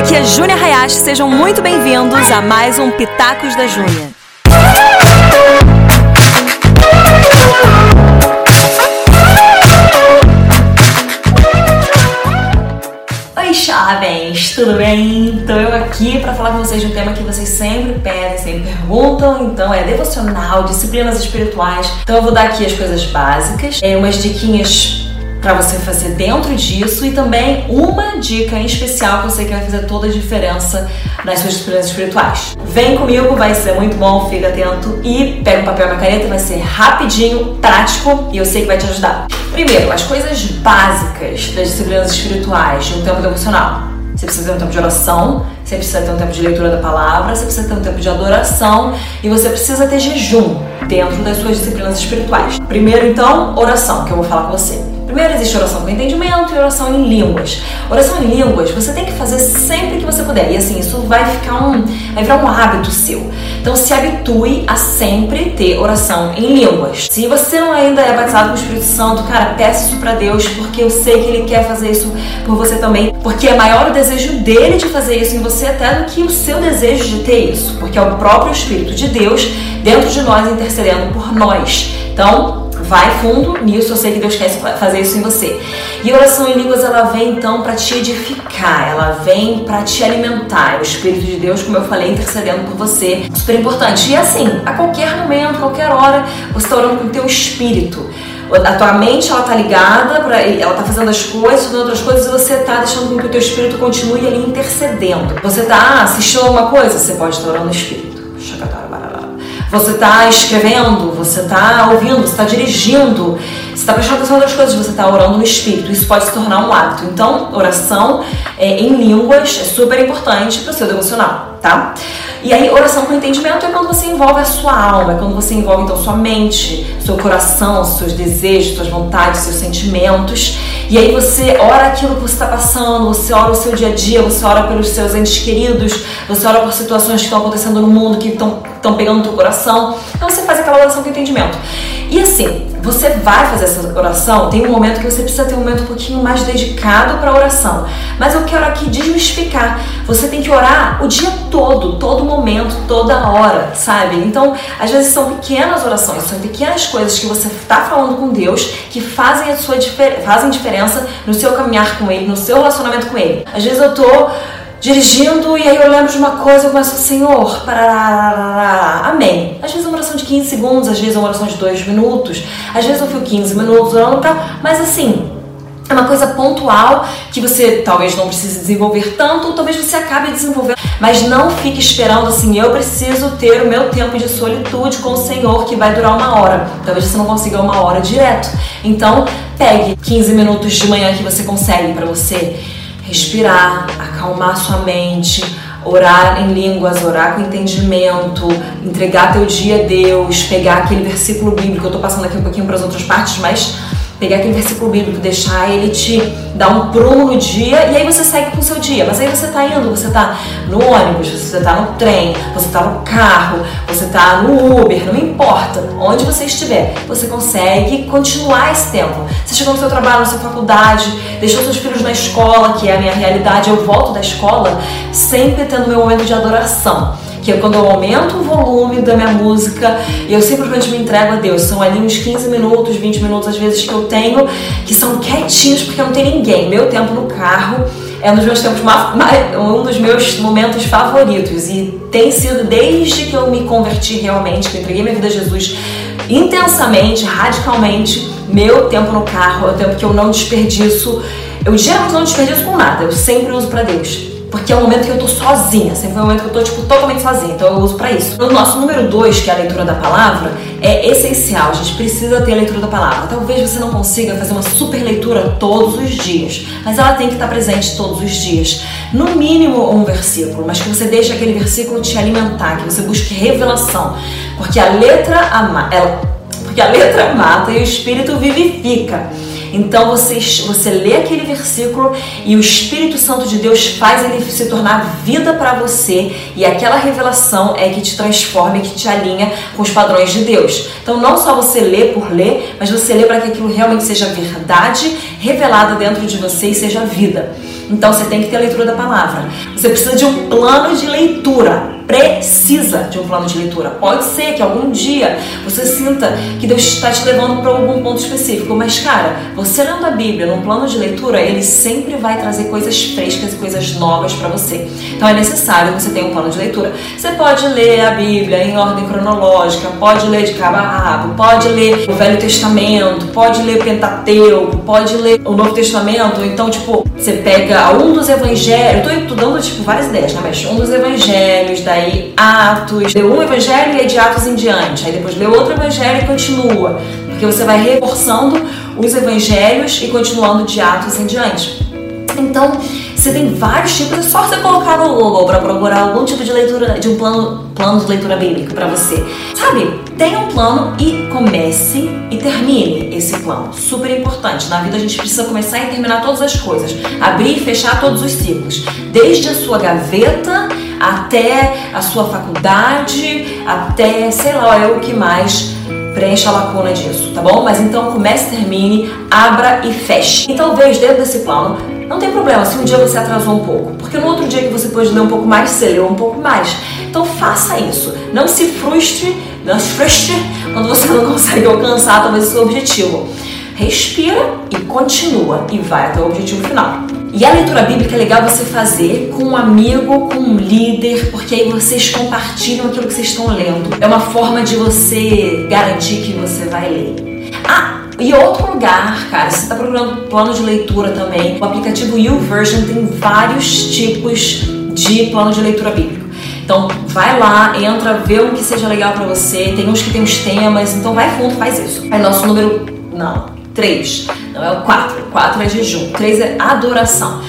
Aqui é Júnia Hayashi, sejam muito bem-vindos a mais um Pitacos da Júnia. Oi, jovens, tudo bem? Então eu aqui para falar com vocês de um tema que vocês sempre pedem, sempre perguntam, então é devocional, disciplinas espirituais. Então eu vou dar aqui as coisas básicas, é, umas diquinhas para você fazer dentro disso e também uma dica em especial que eu sei que vai fazer toda a diferença nas suas disciplinas espirituais. Vem comigo, vai ser muito bom, fica atento e pega um papel e uma caneta, vai ser rapidinho, prático e eu sei que vai te ajudar. Primeiro, as coisas básicas das disciplinas espirituais de um tempo devocional. Você precisa ter um tempo de oração, você precisa ter um tempo de leitura da palavra, você precisa ter um tempo de adoração e você precisa ter jejum dentro das suas disciplinas espirituais. Primeiro, então, oração, que eu vou falar com você. Primeiro existe oração com entendimento e oração em línguas. Oração em línguas você tem que fazer sempre que você puder. E assim, isso vai ficar um. vai virar um hábito seu. Então se habitue a sempre ter oração em línguas. Se você não ainda é batizado com o Espírito Santo, cara, peça isso para Deus, porque eu sei que Ele quer fazer isso por você também. Porque é maior o desejo dele de fazer isso em você até do que o seu desejo de ter isso. Porque é o próprio Espírito de Deus dentro de nós intercedendo por nós. Então, vai fundo nisso, eu sei que Deus quer fazer isso em você. E oração em línguas ela vem então para te edificar, ela vem para te alimentar. O Espírito de Deus, como eu falei, intercedendo por você, super importante. E assim, a qualquer momento, qualquer hora, você está orando com o teu espírito. A tua mente ela tá ligada, pra, ela tá fazendo as coisas, fazendo outras coisas, e você tá deixando que o teu espírito continue ali intercedendo. Você tá assistindo alguma coisa, você pode estar orando no espírito. Você está escrevendo, você está ouvindo, você está dirigindo, você está prestando atenção nas coisas, você está orando no espírito. Isso pode se tornar um hábito. Então, oração é, em línguas é super importante para o seu devocional, tá? E aí, oração com entendimento é quando você envolve a sua alma, é quando você envolve então sua mente, seu coração, seus desejos, suas vontades, seus sentimentos. E aí você ora aquilo que você está passando, você ora o seu dia a dia, você ora pelos seus entes queridos, você ora por situações que estão acontecendo no mundo, que estão pegando no teu coração. Então você faz aquela oração com entendimento. E assim, você vai fazer essa oração, tem um momento que você precisa ter um momento um pouquinho mais dedicado para oração. Mas eu quero aqui desmistificar. Você tem que orar o dia todo, todo momento, toda hora, sabe? Então, às vezes são pequenas orações, são pequenas coisas que você está falando com Deus que fazem a sua fazem diferença no seu caminhar com Ele, no seu relacionamento com Ele. Às vezes eu tô dirigindo e aí eu lembro de uma coisa eu começo, Senhor, parará, amém. Às vezes é uma oração de 15 segundos, às vezes é uma oração de 2 minutos, às vezes eu fico 15 minutos orando pra, mas assim, é uma coisa pontual que você talvez não precise desenvolver tanto, ou talvez você acabe desenvolvendo. Mas não fique esperando assim, eu preciso ter o meu tempo de solitude com o Senhor que vai durar uma hora. Talvez você não consiga uma hora direto. Então, pegue 15 minutos de manhã que você consegue para você respirar, acalmar sua mente, orar em línguas, orar com entendimento, entregar teu dia a Deus, pegar aquele versículo bíblico. Eu tô passando aqui um pouquinho para as outras partes, mas pegar aquele versículo bíblico, deixar ele te dar um prumo no dia e aí você segue com o seu dia. Mas aí você tá indo, você tá no ônibus, você tá no trem, você tá no carro, você tá no Uber, não importa onde você estiver, você consegue continuar esse tempo. Você chegou no seu trabalho, na sua faculdade, deixou seus filhos na escola, que é a minha realidade, eu volto da escola sempre tendo meu momento de adoração que é quando eu aumento o volume da minha música eu simplesmente me entrego a Deus. São ali uns 15 minutos, 20 minutos às vezes que eu tenho, que são quietinhos porque não tem ninguém. Meu tempo no carro é um dos meus tempos, um dos meus momentos favoritos e tem sido desde que eu me converti realmente, que eu entreguei minha vida a Jesus intensamente, radicalmente, meu tempo no carro é o tempo que eu não desperdiço. Eu geralmente não desperdiço com nada, eu sempre uso para Deus. Porque é o momento que eu tô sozinha, sempre é o momento que eu tô, tipo, totalmente sozinha. Então eu uso para isso. O nosso número dois, que é a leitura da palavra, é essencial. A gente precisa ter a leitura da palavra. Talvez você não consiga fazer uma super leitura todos os dias, mas ela tem que estar presente todos os dias. No mínimo um versículo, mas que você deixe aquele versículo te alimentar, que você busque revelação. Porque a letra ama, ela, porque a letra mata e o espírito vivifica. Então você, você lê aquele versículo e o Espírito Santo de Deus faz ele se tornar vida para você e aquela revelação é que te transforma e que te alinha com os padrões de Deus. Então não só você lê por ler, mas você lê para que aquilo realmente seja verdade revelada dentro de você e seja vida. Então você tem que ter a leitura da palavra. Você precisa de um plano de leitura precisa de um plano de leitura. Pode ser que algum dia você sinta que Deus está te levando para algum ponto específico, mas cara, você lendo a Bíblia num plano de leitura, ele sempre vai trazer coisas frescas e coisas novas para você. Então é necessário que você tenha um plano de leitura. Você pode ler a Bíblia em ordem cronológica, pode ler de cabo a rabo, pode ler o Velho Testamento, pode ler o Pentateuco, pode ler o Novo Testamento. Então, tipo, você pega um dos evangelhos, eu tô, tô dando tipo várias ideias, né? Mas um dos evangelhos, daí aí Atos, lê um evangelho e é de Atos em diante, aí depois lê outro evangelho e continua, porque você vai reforçando os evangelhos e continuando de Atos em diante. Então, você tem vários tipos, é só você colocar no Google para procurar algum tipo de leitura, de um plano, plano de leitura bíblico para você. Sabe? Tenha um plano e comece e termine esse plano. Super importante. Na vida a gente precisa começar e terminar todas as coisas. Abrir e fechar todos os ciclos. Desde a sua gaveta até a sua faculdade, até sei lá é o que mais preencha a lacuna disso, tá bom? Mas então comece, termine, abra e feche. E talvez dentro desse plano não tem problema se um dia você atrasou um pouco, porque no outro dia que você pode ler um pouco mais, você leu um pouco mais. Então faça isso. Não se frustre, não se frustre quando você não consegue alcançar talvez o seu objetivo. Respira e continua e vai até o objetivo final. E a leitura bíblica é legal você fazer com um amigo, com um líder, porque aí vocês compartilham aquilo que vocês estão lendo. É uma forma de você garantir que você vai ler. Ah, e outro lugar, cara, se você está procurando plano de leitura também, o aplicativo YouVersion tem vários tipos de plano de leitura bíblico. Então vai lá, entra, vê um que seja legal para você. Tem uns que tem os temas, então vai fundo, faz isso. Aí nosso número. Não, 3. Não é o 4. 4 é jejum. 3 é adoração.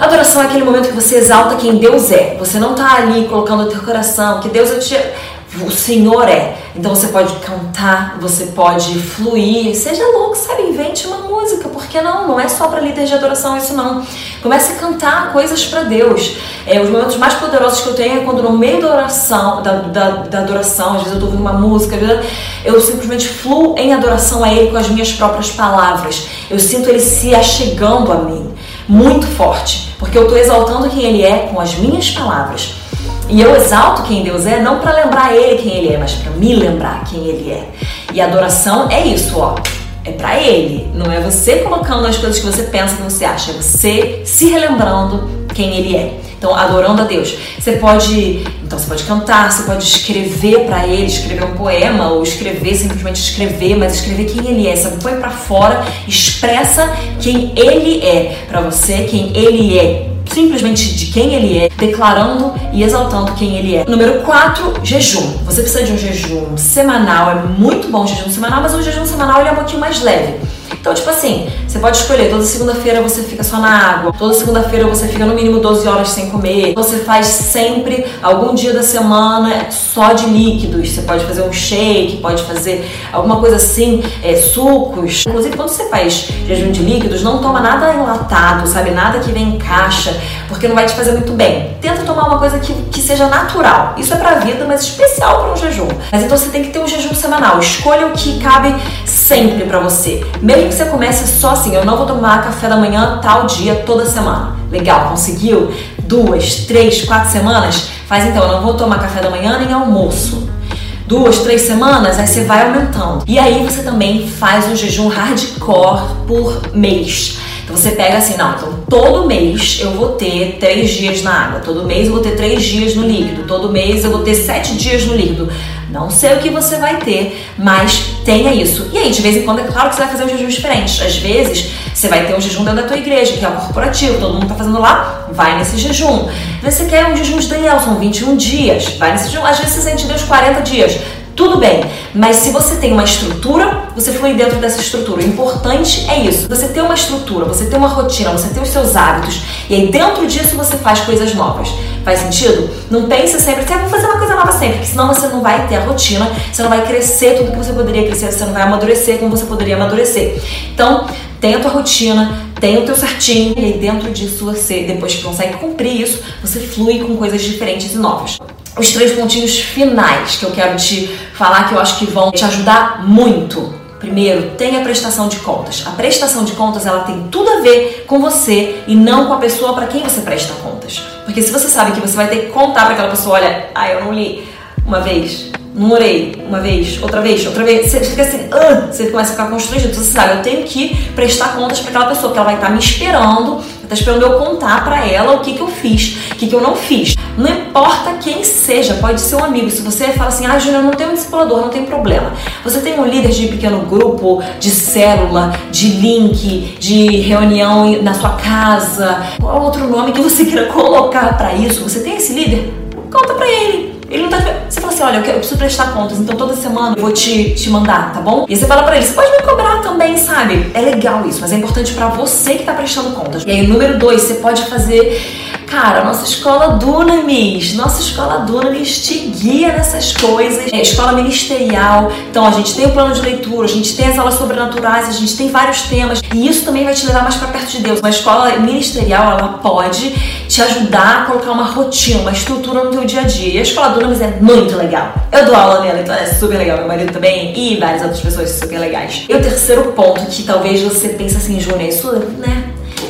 Adoração é aquele momento que você exalta quem Deus é. Você não está ali colocando o teu coração, que Deus é te o Senhor é. Então você pode cantar, você pode fluir, seja louco, sabe? Invente uma música, porque não? Não é só para líder de adoração isso não. Comece a cantar coisas para Deus. É, os momentos mais poderosos que eu tenho é quando no meio da oração, da, da, da adoração, às vezes eu tô ouvindo uma música, eu simplesmente fluo em adoração a Ele com as minhas próprias palavras. Eu sinto Ele se achegando a mim, muito forte, porque eu estou exaltando quem Ele é com as minhas palavras. E eu exalto quem Deus é, não para lembrar Ele quem Ele é, mas para me lembrar quem Ele é. E adoração é isso, ó. É para Ele. Não é você colocando as coisas que você pensa que você acha. É você se relembrando quem Ele é. Então, adorando a Deus. Você pode, então você pode cantar, você pode escrever para ele, escrever um poema ou escrever simplesmente escrever, mas escrever quem ele é. Você põe para fora, expressa quem ele é para você, quem ele é simplesmente de quem ele é, declarando e exaltando quem ele é. Número 4, jejum. Você precisa de um jejum semanal, é muito bom o jejum semanal, mas o jejum semanal ele é um pouquinho mais leve. Então, tipo assim, você pode escolher, toda segunda-feira você fica só na água, toda segunda-feira você fica no mínimo 12 horas sem comer, você faz sempre, algum dia da semana, só de líquidos, você pode fazer um shake, pode fazer alguma coisa assim, é, sucos. Inclusive, quando você faz jejum de líquidos, não toma nada enlatado, sabe? Nada que vem em caixa, porque não vai te fazer muito bem. Tenta tomar uma coisa que, que seja natural. Isso é pra vida, mas especial para um jejum. Mas então você tem que ter um jejum semanal. Escolha o que cabe sempre para você. Mesmo que você comece só assim, eu não vou tomar café da manhã tal dia toda semana. Legal, conseguiu? Duas, três, quatro semanas? Faz então, eu não vou tomar café da manhã nem almoço. Duas, três semanas, aí você vai aumentando. E aí você também faz um jejum hardcore por mês. Então você pega assim, não, então todo mês eu vou ter três dias na água, todo mês eu vou ter três dias no líquido, todo mês eu vou ter sete dias no líquido. Não sei o que você vai ter, mas tenha isso. E aí, de vez em quando, é claro que você vai fazer um jejum diferente. Às vezes, você vai ter um jejum dentro da tua igreja, que é o corporativo, todo mundo tá fazendo lá, vai nesse jejum. Às vezes você quer um jejum de Daniel, são 21 dias, vai nesse jejum. Às vezes você sente Deus 40 dias. Tudo bem, mas se você tem uma estrutura, você flui dentro dessa estrutura. O importante é isso: você ter uma estrutura, você ter uma rotina, você ter os seus hábitos, e aí dentro disso você faz coisas novas. Faz sentido? Não pense sempre assim, ah, fazer uma coisa nova sempre, porque senão você não vai ter a rotina, você não vai crescer tudo que você poderia crescer, você não vai amadurecer como você poderia amadurecer. Então, tenha a tua rotina, tenha o teu certinho, e aí dentro disso você, depois que consegue cumprir isso, você flui com coisas diferentes e novas os três pontinhos finais que eu quero te falar que eu acho que vão te ajudar muito. Primeiro, tem a prestação de contas. A prestação de contas ela tem tudo a ver com você e não com a pessoa para quem você presta contas. Porque se você sabe que você vai ter que contar para aquela pessoa, olha, ah, eu não li uma vez, não orei uma vez, outra vez, outra vez, você fica assim, uh, você começa a ficar constrangido. Você sabe, eu tenho que prestar contas para aquela pessoa, porque ela vai estar me esperando, está esperando eu contar para ela o que, que eu fiz, o que, que eu não fiz. Não importa quem seja, pode ser um amigo. Se você fala assim, ah, Júnior, não tem um discipulador, não tem problema. Você tem um líder de pequeno grupo, de célula, de link, de reunião na sua casa, qual outro nome que você queira colocar para isso? Você tem esse líder? Conta para ele. Ele não tá. Você fala assim: olha, eu, preciso prestar contas, então toda semana eu vou te, te mandar, tá bom? E você fala pra ele: você pode me cobrar também, sabe? É legal isso, mas é importante para você que tá prestando contas. E aí, número dois, você pode fazer Cara, nossa escola Dunamis, nossa escola Dunamis te guia nessas coisas. É escola ministerial, então a gente tem o plano de leitura, a gente tem as aulas sobrenaturais, a gente tem vários temas e isso também vai te levar mais para perto de Deus. Uma escola ministerial, ela pode te ajudar a colocar uma rotina, uma estrutura no teu dia a dia. E a escola Dunamis é muito legal. Eu dou aula nela, então é super legal. Meu marido também e várias outras pessoas super legais. E o terceiro ponto que talvez você pense assim, Júnior, isso, né?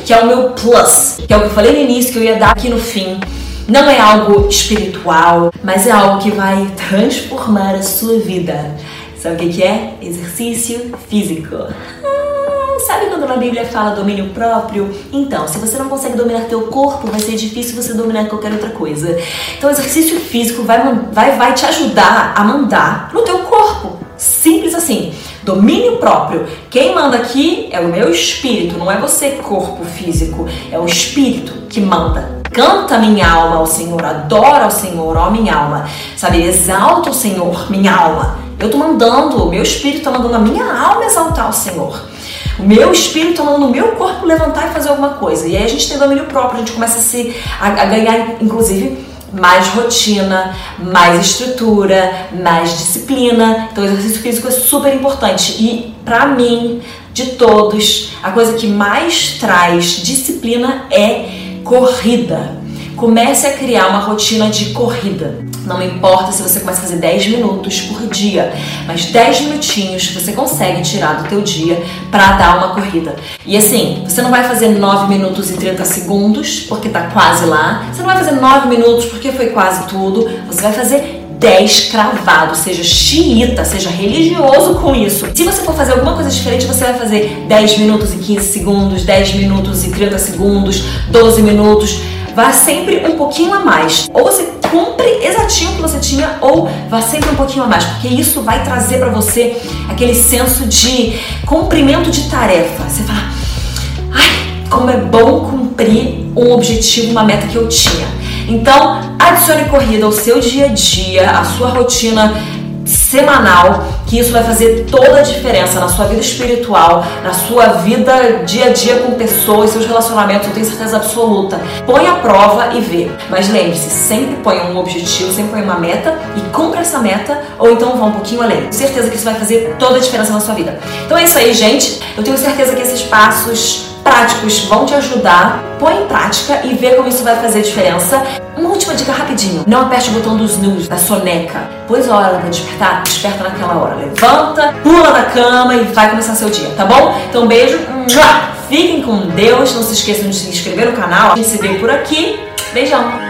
Que é o meu plus, que é o que eu falei no início, que eu ia dar aqui no fim. Não é algo espiritual, mas é algo que vai transformar a sua vida. Sabe o que é? Exercício físico. Ah, sabe quando na Bíblia fala domínio próprio? Então, se você não consegue dominar teu corpo, vai ser difícil você dominar qualquer outra coisa. Então, exercício físico vai, vai, vai te ajudar a mandar no teu corpo. Simples assim. Domínio próprio. Quem manda aqui é o meu espírito, não é você, corpo físico. É o espírito que manda. Canta minha alma ao Senhor, adora ao Senhor, ó minha alma. Sabe, exalta o Senhor, minha alma. Eu tô mandando, o meu espírito tá mandando a minha alma exaltar o Senhor. O meu espírito tá mandando o meu corpo levantar e fazer alguma coisa. E aí a gente tem domínio próprio, a gente começa a, se, a, a ganhar, inclusive, mais rotina, mais estrutura, mais disciplina. Então, o exercício físico é super importante. E, para mim, de todos, a coisa que mais traz disciplina é corrida. Comece a criar uma rotina de corrida. Não importa se você começa a fazer 10 minutos por dia, mas 10 minutinhos você consegue tirar do teu dia para dar uma corrida. E assim, você não vai fazer 9 minutos e 30 segundos, porque tá quase lá. Você não vai fazer 9 minutos porque foi quase tudo. Você vai fazer 10 cravado, seja xiita, seja religioso com isso. Se você for fazer alguma coisa diferente, você vai fazer 10 minutos e 15 segundos, 10 minutos e 30 segundos, 12 minutos vá sempre um pouquinho a mais. Ou você cumpre exatinho o que você tinha, ou vá sempre um pouquinho a mais, porque isso vai trazer para você aquele senso de cumprimento de tarefa. Você fala, ai, como é bom cumprir um objetivo, uma meta que eu tinha. Então, adicione corrida ao seu dia a dia, à sua rotina semanal, que isso vai fazer toda a diferença na sua vida espiritual, na sua vida dia a dia com pessoas, seus relacionamentos, eu tenho certeza absoluta. Põe a prova e vê. Mas lembre-se, sempre põe um objetivo, sempre põe uma meta e cumpra essa meta, ou então vá um pouquinho além. Com certeza que isso vai fazer toda a diferença na sua vida. Então é isso aí, gente. Eu tenho certeza que esses passos práticos vão te ajudar. Põe em prática e vê como isso vai fazer diferença. Uma última dica rapidinho. Não aperte o botão dos snooze, da soneca. Pois a hora para despertar, desperta naquela hora. Levanta, pula da cama e vai começar seu dia, tá bom? Então beijo. Fiquem com Deus. Não se esqueçam de se inscrever no canal. A gente se vê por aqui. Beijão.